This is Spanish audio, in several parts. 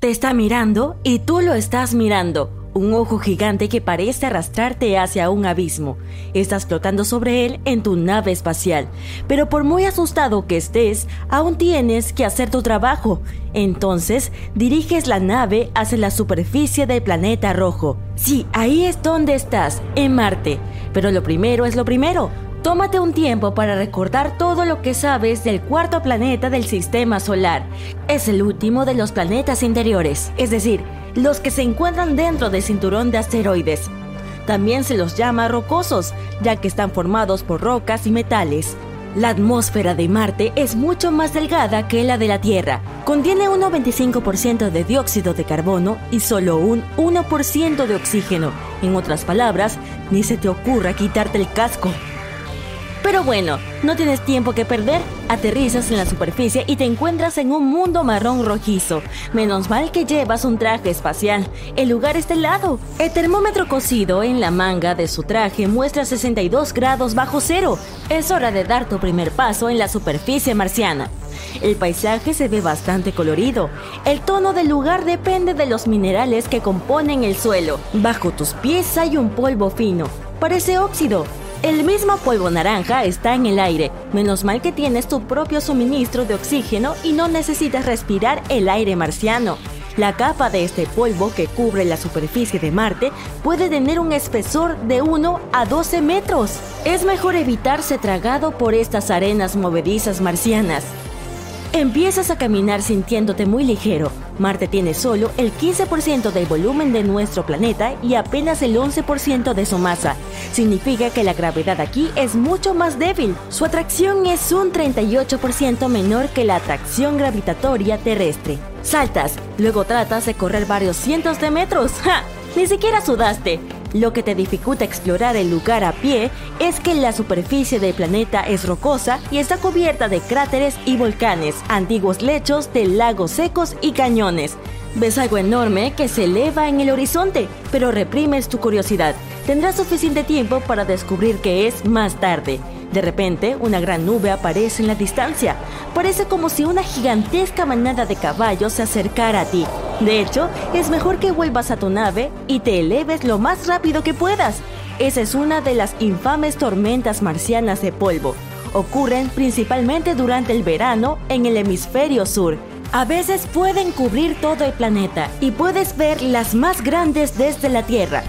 Te está mirando y tú lo estás mirando. Un ojo gigante que parece arrastrarte hacia un abismo. Estás flotando sobre él en tu nave espacial. Pero por muy asustado que estés, aún tienes que hacer tu trabajo. Entonces, diriges la nave hacia la superficie del planeta rojo. Sí, ahí es donde estás, en Marte. Pero lo primero es lo primero. Tómate un tiempo para recordar todo lo que sabes del cuarto planeta del sistema solar. Es el último de los planetas interiores, es decir, los que se encuentran dentro del cinturón de asteroides. También se los llama rocosos, ya que están formados por rocas y metales. La atmósfera de Marte es mucho más delgada que la de la Tierra. Contiene un 95% de dióxido de carbono y solo un 1% de oxígeno. En otras palabras, ni se te ocurra quitarte el casco. Pero bueno, no tienes tiempo que perder. Aterrizas en la superficie y te encuentras en un mundo marrón rojizo. Menos mal que llevas un traje espacial. El lugar está helado. El termómetro cosido en la manga de su traje muestra 62 grados bajo cero. Es hora de dar tu primer paso en la superficie marciana. El paisaje se ve bastante colorido. El tono del lugar depende de los minerales que componen el suelo. Bajo tus pies hay un polvo fino. Parece óxido, el mismo polvo naranja está en el aire. Menos mal que tienes tu propio suministro de oxígeno y no necesitas respirar el aire marciano. La capa de este polvo que cubre la superficie de Marte puede tener un espesor de 1 a 12 metros. Es mejor evitarse tragado por estas arenas movedizas marcianas. Empiezas a caminar sintiéndote muy ligero. Marte tiene solo el 15% del volumen de nuestro planeta y apenas el 11% de su masa. Significa que la gravedad aquí es mucho más débil. Su atracción es un 38% menor que la atracción gravitatoria terrestre. Saltas, luego tratas de correr varios cientos de metros. ¡Ja! Ni siquiera sudaste. Lo que te dificulta explorar el lugar a pie es que la superficie del planeta es rocosa y está cubierta de cráteres y volcanes, antiguos lechos de lagos secos y cañones. Ves algo enorme que se eleva en el horizonte, pero reprimes tu curiosidad. Tendrás suficiente tiempo para descubrir qué es más tarde. De repente, una gran nube aparece en la distancia. Parece como si una gigantesca manada de caballos se acercara a ti. De hecho, es mejor que vuelvas a tu nave y te eleves lo más rápido que puedas. Esa es una de las infames tormentas marcianas de polvo. Ocurren principalmente durante el verano en el hemisferio sur. A veces pueden cubrir todo el planeta y puedes ver las más grandes desde la Tierra.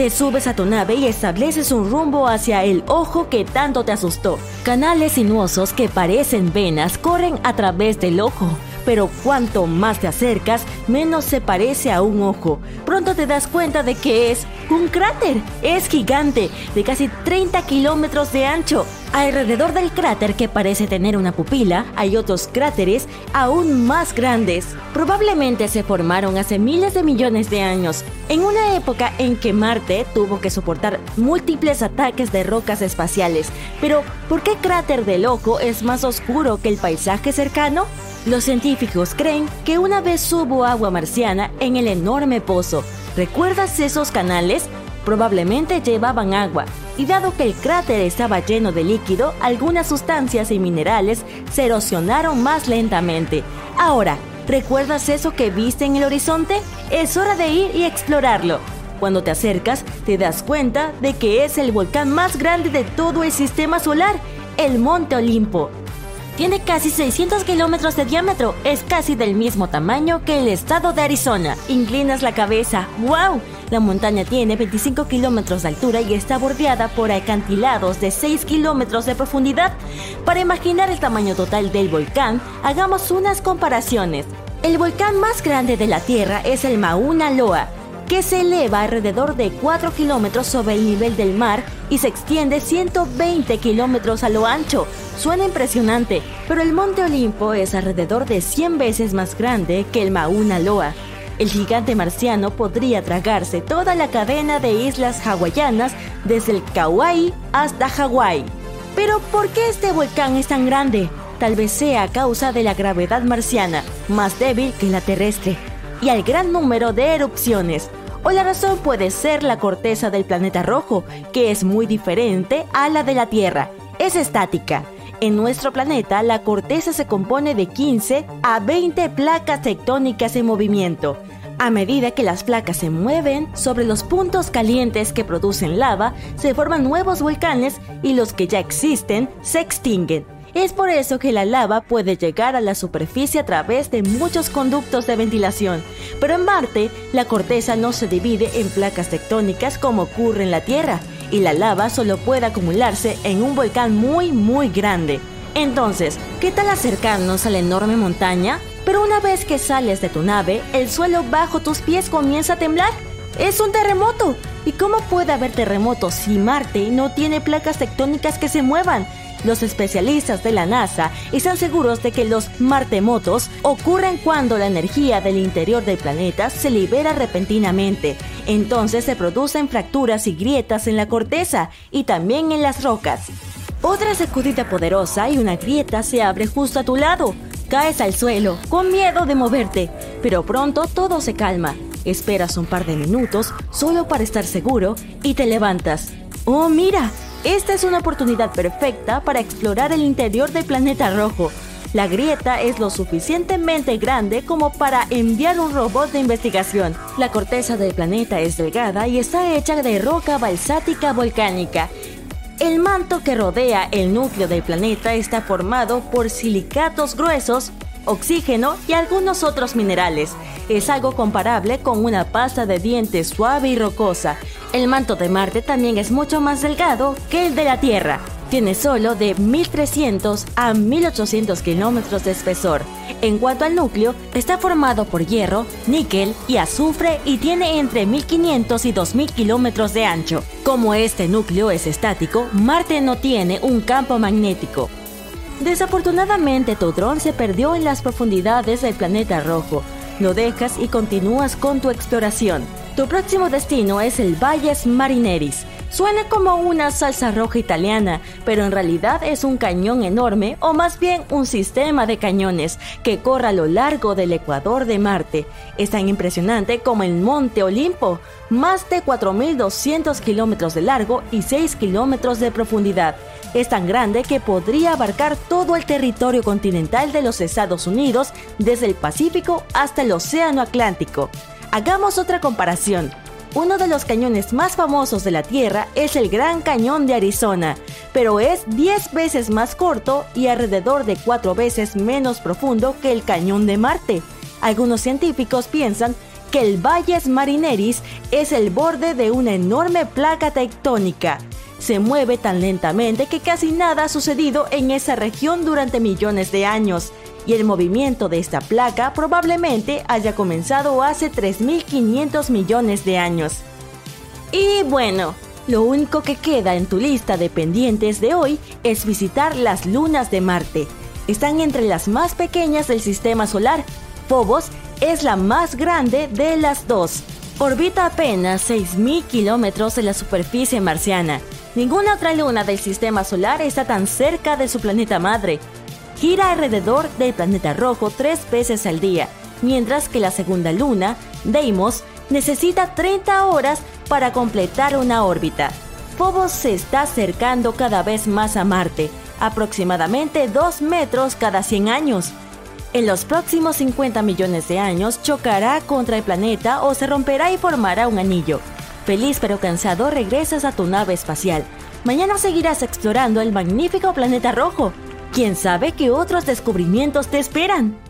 Te subes a tu nave y estableces un rumbo hacia el ojo que tanto te asustó. Canales sinuosos que parecen venas corren a través del ojo pero cuanto más te acercas, menos se parece a un ojo. Pronto te das cuenta de que es un cráter. Es gigante, de casi 30 kilómetros de ancho. Alrededor del cráter que parece tener una pupila, hay otros cráteres aún más grandes. Probablemente se formaron hace miles de millones de años, en una época en que Marte tuvo que soportar múltiples ataques de rocas espaciales. Pero, ¿por qué cráter del ojo es más oscuro que el paisaje cercano? Los científicos creen que una vez hubo agua marciana en el enorme pozo. ¿Recuerdas esos canales? Probablemente llevaban agua, y dado que el cráter estaba lleno de líquido, algunas sustancias y minerales se erosionaron más lentamente. Ahora, ¿recuerdas eso que viste en el horizonte? Es hora de ir y explorarlo. Cuando te acercas, te das cuenta de que es el volcán más grande de todo el sistema solar, el Monte Olimpo. Tiene casi 600 kilómetros de diámetro. Es casi del mismo tamaño que el estado de Arizona. Inclinas la cabeza. ¡Wow! La montaña tiene 25 kilómetros de altura y está bordeada por acantilados de 6 kilómetros de profundidad. Para imaginar el tamaño total del volcán, hagamos unas comparaciones. El volcán más grande de la Tierra es el Mauna Loa, que se eleva alrededor de 4 kilómetros sobre el nivel del mar y se extiende 120 kilómetros a lo ancho. Suena impresionante, pero el Monte Olimpo es alrededor de 100 veces más grande que el Mauna Loa. El gigante marciano podría tragarse toda la cadena de islas hawaianas desde el Kauai hasta Hawái. Pero ¿por qué este volcán es tan grande? Tal vez sea a causa de la gravedad marciana, más débil que la terrestre, y al gran número de erupciones. O la razón puede ser la corteza del planeta rojo, que es muy diferente a la de la Tierra. Es estática. En nuestro planeta, la corteza se compone de 15 a 20 placas tectónicas en movimiento. A medida que las placas se mueven sobre los puntos calientes que producen lava, se forman nuevos volcanes y los que ya existen se extinguen. Es por eso que la lava puede llegar a la superficie a través de muchos conductos de ventilación. Pero en Marte, la corteza no se divide en placas tectónicas como ocurre en la Tierra, y la lava solo puede acumularse en un volcán muy muy grande. Entonces, ¿qué tal acercarnos a la enorme montaña? Pero una vez que sales de tu nave, el suelo bajo tus pies comienza a temblar. Es un terremoto. ¿Y cómo puede haber terremotos si Marte no tiene placas tectónicas que se muevan? Los especialistas de la NASA están seguros de que los martemotos ocurren cuando la energía del interior del planeta se libera repentinamente. Entonces se producen fracturas y grietas en la corteza y también en las rocas. Otra sacudida poderosa y una grieta se abre justo a tu lado. Caes al suelo, con miedo de moverte, pero pronto todo se calma. Esperas un par de minutos solo para estar seguro y te levantas. ¡Oh, mira! Esta es una oportunidad perfecta para explorar el interior del planeta rojo. La grieta es lo suficientemente grande como para enviar un robot de investigación. La corteza del planeta es delgada y está hecha de roca balsática volcánica. El manto que rodea el núcleo del planeta está formado por silicatos gruesos oxígeno y algunos otros minerales. Es algo comparable con una pasta de dientes suave y rocosa. El manto de Marte también es mucho más delgado que el de la Tierra. Tiene solo de 1300 a 1800 kilómetros de espesor. En cuanto al núcleo, está formado por hierro, níquel y azufre y tiene entre 1500 y 2000 kilómetros de ancho. Como este núcleo es estático, Marte no tiene un campo magnético, Desafortunadamente tu dron se perdió en las profundidades del planeta rojo. Lo dejas y continúas con tu exploración. Tu próximo destino es el Valles Marineris. Suena como una salsa roja italiana, pero en realidad es un cañón enorme o más bien un sistema de cañones que corre a lo largo del ecuador de Marte. Es tan impresionante como el Monte Olimpo, más de 4.200 kilómetros de largo y 6 kilómetros de profundidad. Es tan grande que podría abarcar todo el territorio continental de los Estados Unidos, desde el Pacífico hasta el Océano Atlántico. Hagamos otra comparación. Uno de los cañones más famosos de la Tierra es el Gran Cañón de Arizona, pero es 10 veces más corto y alrededor de 4 veces menos profundo que el Cañón de Marte. Algunos científicos piensan que el Valles Marineris es el borde de una enorme placa tectónica se mueve tan lentamente que casi nada ha sucedido en esa región durante millones de años, y el movimiento de esta placa probablemente haya comenzado hace 3.500 millones de años. Y bueno, lo único que queda en tu lista de pendientes de hoy es visitar las lunas de Marte. Están entre las más pequeñas del sistema solar. Phobos es la más grande de las dos. Orbita apenas 6.000 kilómetros en la superficie marciana Ninguna otra luna del sistema solar está tan cerca de su planeta madre. Gira alrededor del planeta rojo tres veces al día, mientras que la segunda luna, Deimos, necesita 30 horas para completar una órbita. Phobos se está acercando cada vez más a Marte, aproximadamente 2 metros cada 100 años. En los próximos 50 millones de años chocará contra el planeta o se romperá y formará un anillo. Feliz pero cansado regresas a tu nave espacial. Mañana seguirás explorando el magnífico planeta rojo. ¿Quién sabe qué otros descubrimientos te esperan?